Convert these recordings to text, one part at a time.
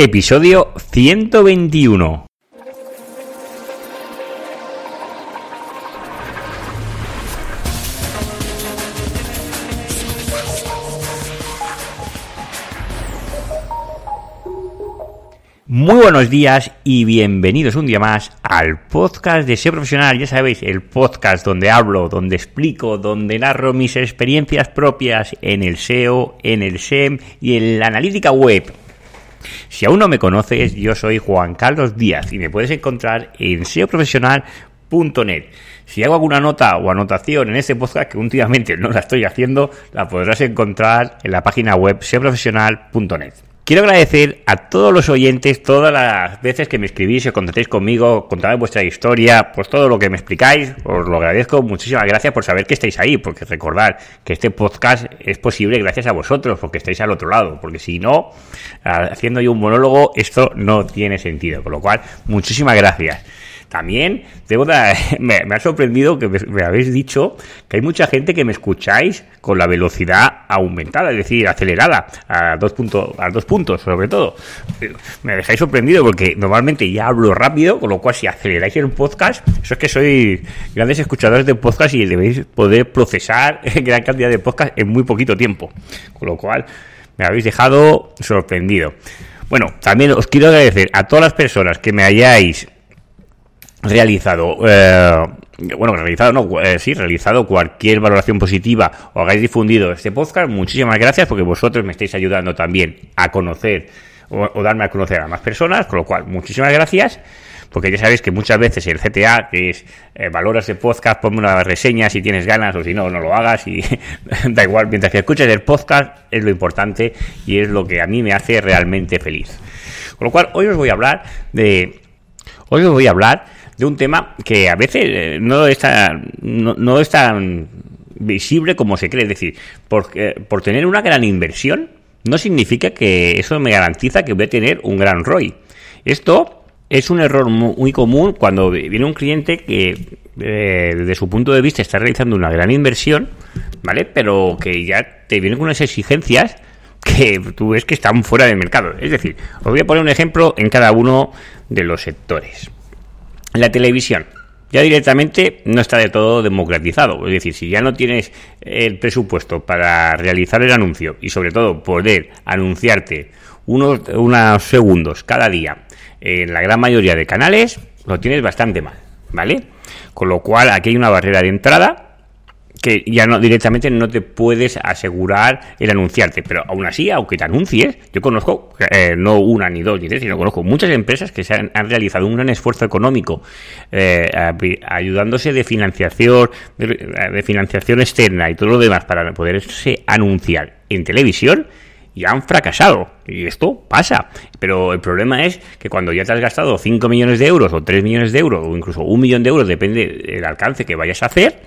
Episodio 121. Muy buenos días y bienvenidos un día más al podcast de SEO Profesional. Ya sabéis, el podcast donde hablo, donde explico, donde narro mis experiencias propias en el SEO, en el SEM y en la analítica web. Si aún no me conoces, yo soy Juan Carlos Díaz y me puedes encontrar en seoprofesional.net. Si hago alguna nota o anotación en este podcast, que últimamente no la estoy haciendo, la podrás encontrar en la página web seoprofesional.net. Quiero agradecer a todos los oyentes, todas las veces que me escribís o contactéis conmigo, contáis vuestra historia, pues todo lo que me explicáis, os lo agradezco. Muchísimas gracias por saber que estáis ahí, porque recordad que este podcast es posible gracias a vosotros, porque estáis al otro lado, porque si no, haciendo yo un monólogo, esto no tiene sentido. Con lo cual, muchísimas gracias. También me, ha sorprendido que me, habéis dicho que hay mucha gente que me escucháis con la velocidad aumentada, es decir, acelerada, a dos, puntos, a dos puntos sobre todo. Me dejáis sorprendido porque normalmente ya hablo rápido, con lo cual si aceleráis el podcast, eso es que sois grandes escuchadores de podcast y debéis poder procesar gran cantidad de podcast en muy poquito tiempo. Con lo cual me habéis dejado sorprendido. Bueno, también os quiero agradecer a todas las personas que me hayáis realizado, eh, bueno, realizado, no, eh, sí, realizado cualquier valoración positiva o hagáis difundido este podcast, muchísimas gracias porque vosotros me estáis ayudando también a conocer o, darme a conocer a más personas, con lo cual, muchísimas gracias. Porque ya sabéis que muchas veces el CTA, que es eh, valoras el podcast, ponme una reseña si tienes ganas o si no, no lo hagas y da igual, mientras que escuches el podcast es lo importante y es lo que a mí me hace realmente feliz. Con lo cual, hoy os voy a hablar de... Hoy os voy a hablar de un tema que a veces eh, no está no, no es tan visible como se cree. Es decir, por, por tener una gran inversión, no significa que eso me garantiza que voy a tener un gran ROI. Esto es un error muy común cuando viene un cliente que eh, desde su punto de vista está realizando una gran inversión, ¿vale? Pero que ya te vienen con unas exigencias que tú ves que están fuera del mercado. Es decir, os voy a poner un ejemplo en cada uno de los sectores. La televisión ya directamente no está de todo democratizado. Es decir, si ya no tienes el presupuesto para realizar el anuncio y sobre todo poder anunciarte unos, unos segundos cada día en la gran mayoría de canales, lo tienes bastante mal, ¿vale? Con lo cual aquí hay una barrera de entrada que ya no directamente no te puedes asegurar el anunciarte, pero aún así, aunque te anuncies, yo conozco eh, no una ni dos ni tres, sino conozco muchas empresas que se han, realizado un gran esfuerzo económico eh, ayudándose de financiación, de, financiación externa y todo lo demás para poderse anunciar en televisión y han fracasado. Y esto pasa. Pero el problema es que cuando ya te has gastado 5 millones de euros o 3 millones de euros o incluso un millón de euros, depende del alcance que vayas a hacer,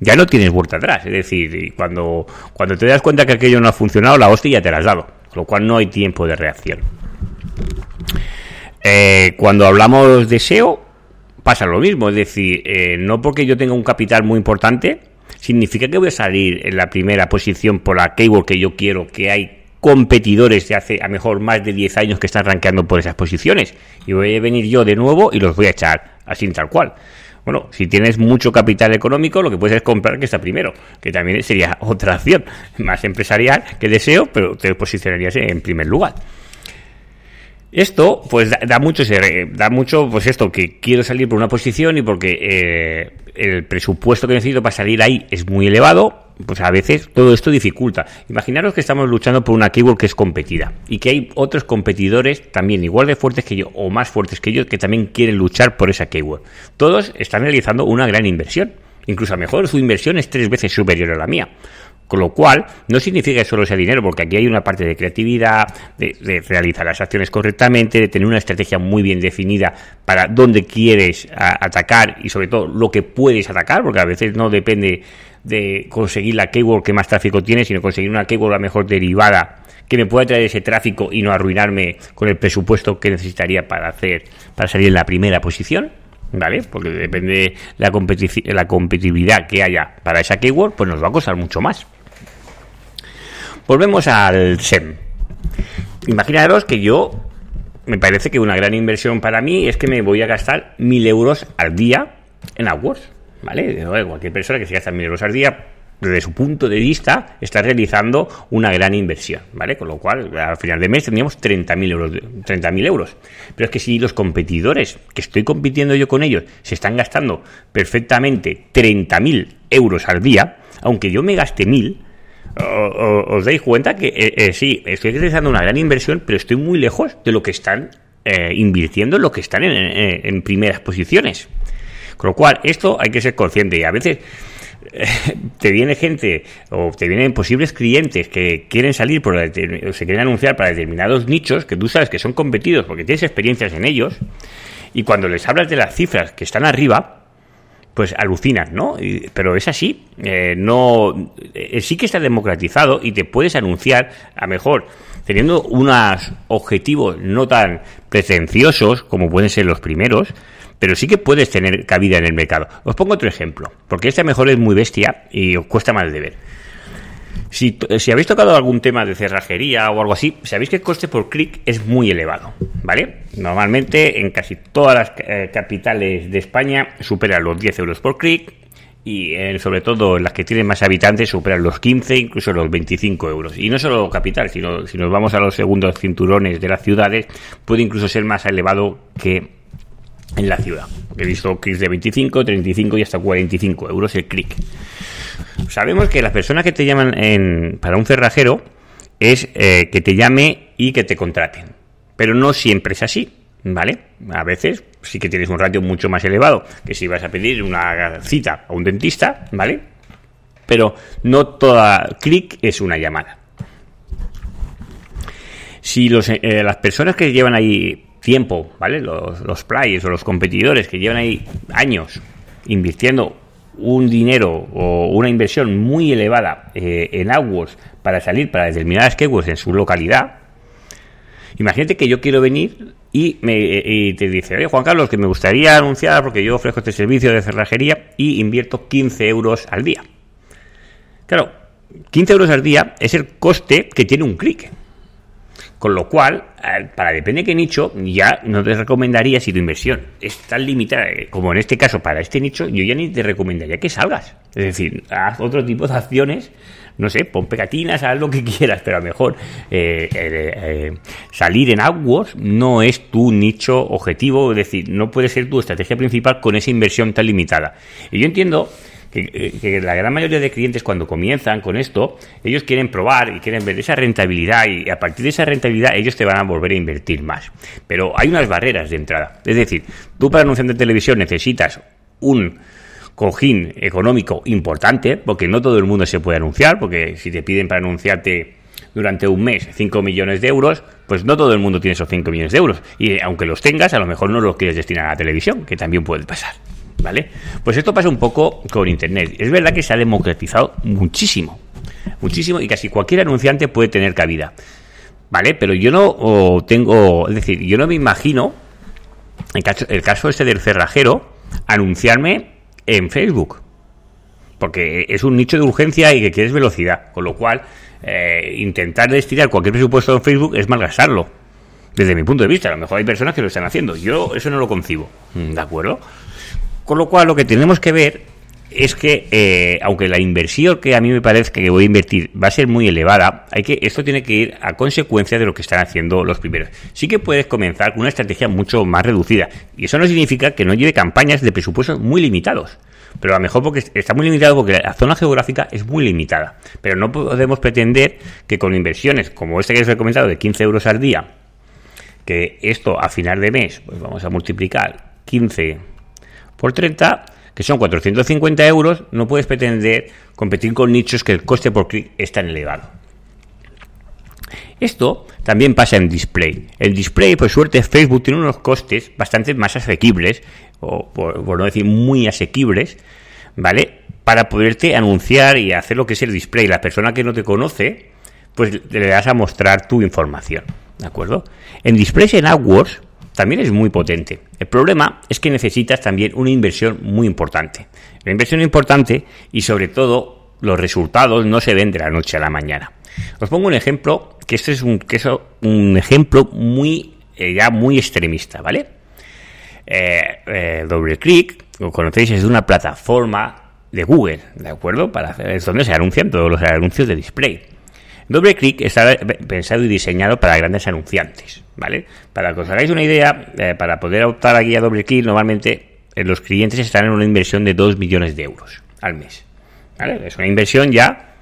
ya no tienes vuelta atrás. Es decir, cuando, cuando te das cuenta que aquello no ha funcionado, la hostia ya te la has dado. Con lo cual no hay tiempo de reacción. Eh, cuando hablamos de SEO, pasa lo mismo. Es decir, eh, no porque yo tenga un capital muy importante, significa que voy a salir en la primera posición por la keyword que yo quiero, que hay competidores de hace a mejor más de 10 años que están rankeando por esas posiciones. Y voy a venir yo de nuevo y los voy a echar así tal cual. Bueno, si tienes mucho capital económico, lo que puedes es comprar que está primero, que también sería otra acción más empresarial que deseo, pero te posicionarías en primer lugar. Esto, pues, da, mucho, da mucho, pues esto, que quiero salir por una posición y porque eh, el presupuesto que necesito para salir ahí es muy elevado, pues a veces todo esto dificulta. Imaginaros que estamos luchando por una keyword que es competida y que hay otros competidores también igual de fuertes que yo o más fuertes que yo que también quieren luchar por esa keyword. Todos están realizando una gran inversión. Incluso a lo mejor su inversión es tres veces superior a la mía. Con lo cual, no significa que solo sea dinero, porque aquí hay una parte de creatividad, de, realizar las acciones correctamente, de tener una estrategia muy bien definida para dónde quieres atacar y sobre todo lo que puedes atacar, porque a veces no depende de conseguir la keyword que más tráfico tiene, sino conseguir una keyword la mejor derivada que me pueda traer ese tráfico y no arruinarme con el presupuesto que necesitaría para hacer para salir en la primera posición. ¿Vale? Porque depende de la, la competitividad que haya para esa keyword, pues nos va a costar mucho más. Volvemos al SEM. Imaginaros que yo me parece que una gran inversión para mí es que me voy a gastar mil euros al día en AdWords, ¿vale? Cualquier persona que se gasta mil euros al día desde su punto de vista, está realizando una gran inversión, ¿vale? Con lo cual, al final de mes tendríamos 30.000 euros, 30.000 euros. Pero es que si los competidores, que estoy compitiendo yo con ellos, se están gastando perfectamente 30.000 euros al día, aunque yo me gaste 1.000, os dais cuenta que eh, eh, sí, estoy realizando una gran inversión, pero estoy muy lejos de lo que están eh, invirtiendo en lo que están en primeras posiciones. Con lo cual, esto hay que ser consciente y a veces te viene gente o te vienen posibles clientes que quieren salir por o se quieren anunciar para determinados nichos que tú sabes que son competidos porque tienes experiencias en ellos y cuando les hablas de las cifras que están arriba pues alucinan, ¿no? pero es así, eh, no eh, sí que está democratizado y te puedes anunciar a mejor teniendo unos objetivos no tan pretenciosos como pueden ser los primeros, pero sí que puedes tener cabida en el mercado. Os pongo otro ejemplo, porque este mejor es muy bestia y os cuesta más de ver. Si, habéis tocado algún tema de cerrajería o algo así, sabéis que el coste por clic es muy elevado, ¿vale? Normalmente en casi todas las eh, capitales de España superan los 10 euros por clic y sobre todo en las que tienen más habitantes superan los 15, incluso los 25 euros. Y no solo capital, sino si nos vamos a los segundos cinturones de las ciudades, puede incluso ser más elevado que en la ciudad. He visto clics de 25, 35 y hasta 45 euros el clic. Sabemos que las personas que te llaman en, para un cerrajero es eh, que te llame y que te contraten. Pero no siempre es así, ¿vale? A veces sí que tienes un ratio mucho más elevado que si vas a pedir una cita a un dentista, ¿vale? Pero no toda clic es una llamada. Si los, eh, las personas que llevan ahí tiempo, ¿vale? Los, players o los competidores que llevan ahí años invirtiendo un dinero o una inversión muy elevada eh, en AdWords para salir para determinadas keywords en su localidad, imagínate que yo quiero venir y, me, y te dice, oye Juan Carlos, que me gustaría anunciar porque yo ofrezco este servicio de cerrajería y invierto 15 euros al día. Claro, 15 euros al día es el coste que tiene un clic. Con lo cual, para depende de qué nicho, ya no te recomendaría si tu inversión es tan limitada, eh, como en este caso para este nicho, yo ya ni te recomendaría que salgas. Es decir, haz otro tipo de acciones, no sé, pon pegatinas, haz lo que quieras, pero a lo mejor eh, salir en AdWords no es tu nicho objetivo, es decir, no puede ser tu estrategia principal con esa inversión tan limitada. Y yo entiendo que, la gran mayoría de clientes cuando comienzan con esto, ellos quieren probar y quieren ver esa rentabilidad y a partir de esa rentabilidad ellos te van a volver a invertir más. Pero hay unas barreras de entrada. Es decir, tú para anunciar en televisión necesitas un cojín económico importante, porque no todo el mundo se puede anunciar, porque si te piden para anunciarte durante un mes 5 millones de euros, pues no todo el mundo tiene esos 5 millones de euros. Y aunque los tengas, a lo mejor no los quieres destinar a la televisión, que también puede pasar. ¿Vale? Pues esto pasa un poco con Internet. Es verdad que se ha democratizado muchísimo, muchísimo y casi cualquier anunciante puede tener cabida. ¿Vale? Pero yo no tengo, es decir, yo no me imagino el caso, el caso este del cerrajero anunciarme en Facebook. Porque es un nicho de urgencia y que quieres velocidad. Con lo cual, eh, intentar destinar cualquier presupuesto en Facebook es malgastarlo. Desde mi punto de vista, a lo mejor hay personas que lo están haciendo. Yo eso no lo concibo. ¿De acuerdo? Con lo cual, lo que tenemos que ver es que, eh, aunque la inversión que a mí me parece que voy a invertir va a ser muy elevada, hay que esto tiene que ir a consecuencia de lo que están haciendo los primeros. Sí que puedes comenzar con una estrategia mucho más reducida, y eso no significa que no lleve campañas de presupuestos muy limitados. Pero a lo mejor porque está muy limitado porque la zona geográfica es muy limitada. Pero no podemos pretender que con inversiones como esta que os he comentado de 15 euros al día, que esto a final de mes, pues vamos a multiplicar 15 por 30, que son 450 euros, no puedes pretender competir con nichos que el coste por clic es tan elevado. Esto también pasa en display. El display, por suerte, Facebook tiene unos costes bastante más asequibles, o por, no decir muy asequibles, ¿vale? Para poderte anunciar y hacer lo que es el display. La persona que no te conoce, pues le das a mostrar tu información, ¿de acuerdo? En displays en AdWords, también es muy potente. El problema es que necesitas también una inversión muy importante. La inversión importante y sobre todo los resultados no se ven de la noche a la mañana. Os pongo un ejemplo, que este es un, que un ejemplo muy eh, ya muy extremista, ¿vale? Eh, eh, doble clic, como conocéis, es una plataforma de Google, ¿de acuerdo? Para hacer, es donde se anuncian todos los anuncios de display. Doble clic está pensado y diseñado para grandes anunciantes, ¿vale? Para que os hagáis una idea, eh, para poder optar aquí a doble clic, normalmente eh, los clientes están en una inversión de 2 millones de euros al mes. ¿vale? Es una inversión ya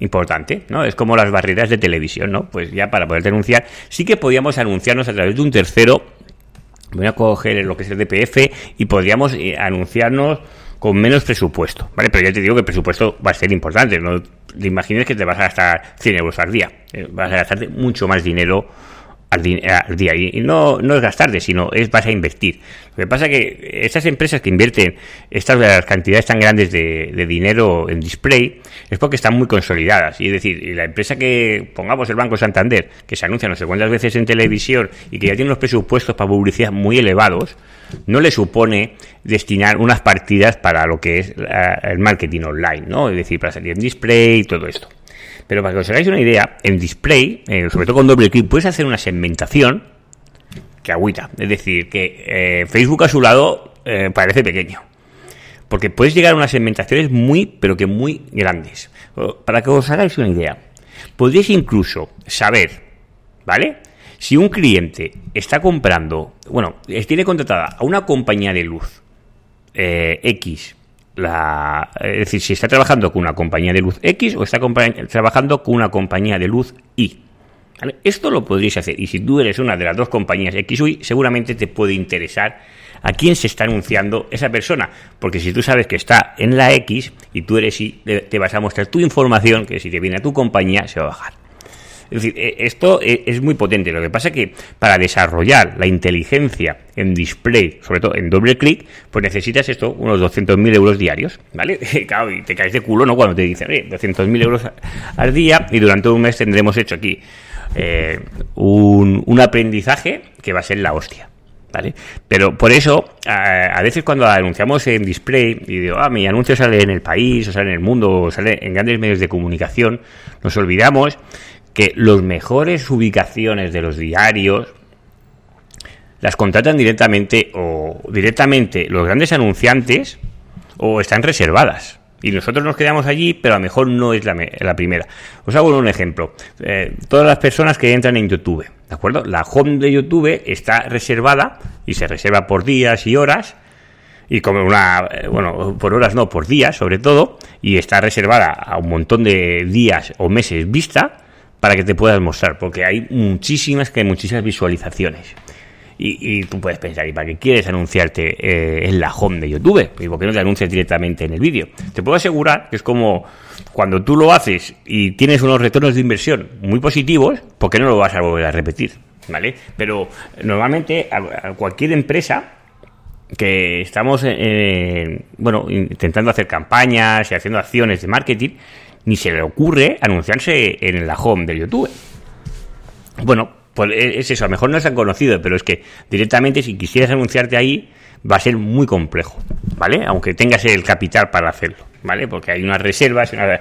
importante, ¿no? Es como las barreras de televisión, ¿no? Pues ya para poder denunciar, sí que podíamos anunciarnos a través de un tercero. Voy a coger lo que es el DPF y podríamos eh, anunciarnos con menos presupuesto, ¿vale? Pero ya te digo que el presupuesto va a ser importante, no te imagines que te vas a gastar 100 euros al día, eh, vas a gastarte mucho más dinero al, di día y no, no es gastarte, sino es vas a invertir. Lo que pasa es que estas empresas que invierten estas cantidades tan grandes de, de, dinero en display es porque están muy consolidadas. Y es decir, y la empresa que, pongamos el Banco Santander, que se anuncia no sé cuántas veces en televisión y que ya tiene unos presupuestos para publicidad muy elevados, no le supone destinar unas partidas para lo que es el marketing online, ¿no? Es decir, para salir en display y todo esto. Pero para que os hagáis una idea, en display, eh, sobre todo con doble clic, puedes hacer una segmentación que agüita. Es decir, que eh, Facebook a su lado eh, parece pequeño. Porque puedes llegar a unas segmentaciones muy, pero que muy grandes. Para que os hagáis una idea, podríais incluso saber, ¿vale? Si un cliente está comprando, bueno, tiene contratada a una compañía de luz eh, X, la, es decir, si está trabajando con una compañía de luz X o está trabajando con una compañía de luz Y. Esto lo podríais hacer. Y si tú eres una de las dos compañías X o Y, seguramente te puede interesar a quién se está anunciando esa persona. Porque si tú sabes que está en la X y tú eres Y, te vas a mostrar tu información que si te viene a tu compañía se va a bajar. Es decir, eh, esto eh, es muy potente. Lo que pasa es que para desarrollar la inteligencia en display, sobre todo en doble clic, pues necesitas esto, unos 200.000 euros diarios, ¿vale? Claro, y te caes de culo, ¿no? Cuando te dicen, eh, 200.000 euros al día y durante un mes tendremos hecho aquí eh, un, un aprendizaje que va a ser la hostia. ¿Vale? Pero por eso, a, a, veces cuando anunciamos en display y digo, ah, mi anuncio sale en el país, o sale en el mundo, o sale en grandes medios de comunicación, nos olvidamos que los mejores ubicaciones de los diarios las contratan directamente o directamente los grandes anunciantes o están reservadas. Y nosotros nos quedamos allí, pero a lo mejor no es la, la primera. Os hago un ejemplo. Eh, todas las personas que entran en YouTube, ¿de acuerdo? La home de YouTube está reservada y se reserva por días y horas y como una, eh, bueno, por horas no, por días sobre todo, y está reservada a un montón de días o meses vista para que te puedas mostrar, porque hay muchísimas, que hay muchísimas visualizaciones. Y, y, tú puedes pensar, ¿y para qué quieres anunciarte eh, en la home de YouTube? ¿Y por qué no te anuncias directamente en el vídeo? Te puedo asegurar que es como cuando tú lo haces y tienes unos retornos de inversión muy positivos, ¿por qué no lo vas a volver a repetir? ¿Vale? Pero normalmente cualquier empresa que estamos, eh, bueno, intentando hacer campañas y haciendo acciones de marketing, ni se le ocurre anunciarse en la home de YouTube. Bueno, pues es eso, a lo mejor no es tan conocido, pero es que directamente si quisieras anunciarte ahí va a ser muy complejo, ¿vale? Aunque tengas el capital para hacerlo, ¿vale? Porque hay unas reservas y, una,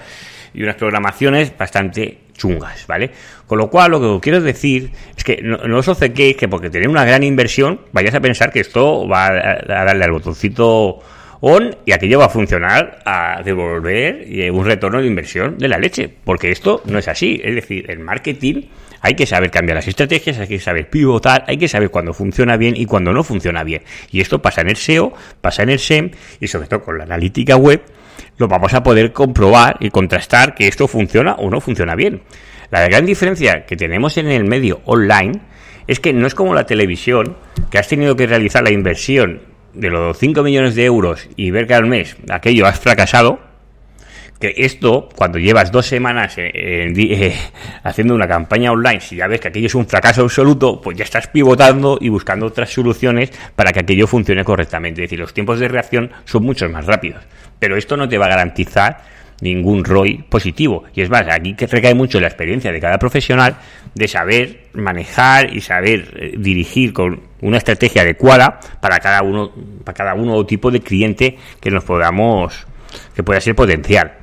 y unas programaciones bastante chungas, ¿vale? Con lo cual, lo que quiero decir es que no, no os que porque tenéis una gran inversión vayáis a pensar que esto va a, a darle al botoncito on y aquello va a funcionar a devolver un retorno de inversión de la leche, porque esto no es así, es decir, el marketing hay que saber cambiar las estrategias, hay que saber pivotar, hay que saber cuándo funciona bien y cuándo no funciona bien. Y esto pasa en el SEO, pasa en el SEM y sobre todo con la analítica web lo vamos a poder comprobar y contrastar que esto funciona o no funciona bien. La gran diferencia que tenemos en el medio online es que no es como la televisión, que has tenido que realizar la inversión de los 5 millones de euros y ver que al mes aquello has fracasado, que esto, cuando llevas dos semanas en, en, eh, haciendo una campaña online, si ya ves que aquello es un fracaso absoluto, pues ya estás pivotando y buscando otras soluciones para que aquello funcione correctamente. Es decir, los tiempos de reacción son muchos más rápidos. Pero esto no te va a garantizar ningún ROI positivo. Y es más, aquí que recae mucho la experiencia de cada profesional de saber manejar y saber eh, dirigir con una estrategia adecuada para cada uno, para cada uno o tipo de cliente que nos podamos, que pueda ser potencial.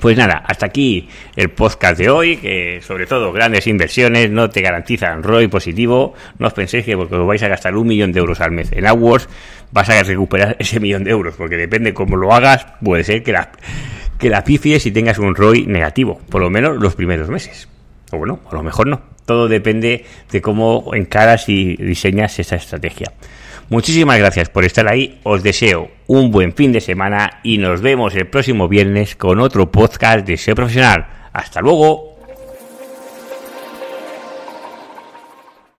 Pues nada, hasta aquí el podcast de hoy, que sobre todo grandes inversiones no te garantizan ROI positivo. No os penséis que porque os vais a gastar un millón de euros al mes en AdWords vas a recuperar ese millón de euros, porque depende cómo lo hagas, puede ser que la, que la pifies y tengas un ROI negativo, por lo menos los primeros meses. O bueno, a lo mejor no. Todo depende de cómo encaras y diseñas esa estrategia. Muchísimas gracias por estar ahí. Os deseo un buen fin de semana y nos vemos el próximo viernes con otro podcast de SEO Profesional. Hasta luego.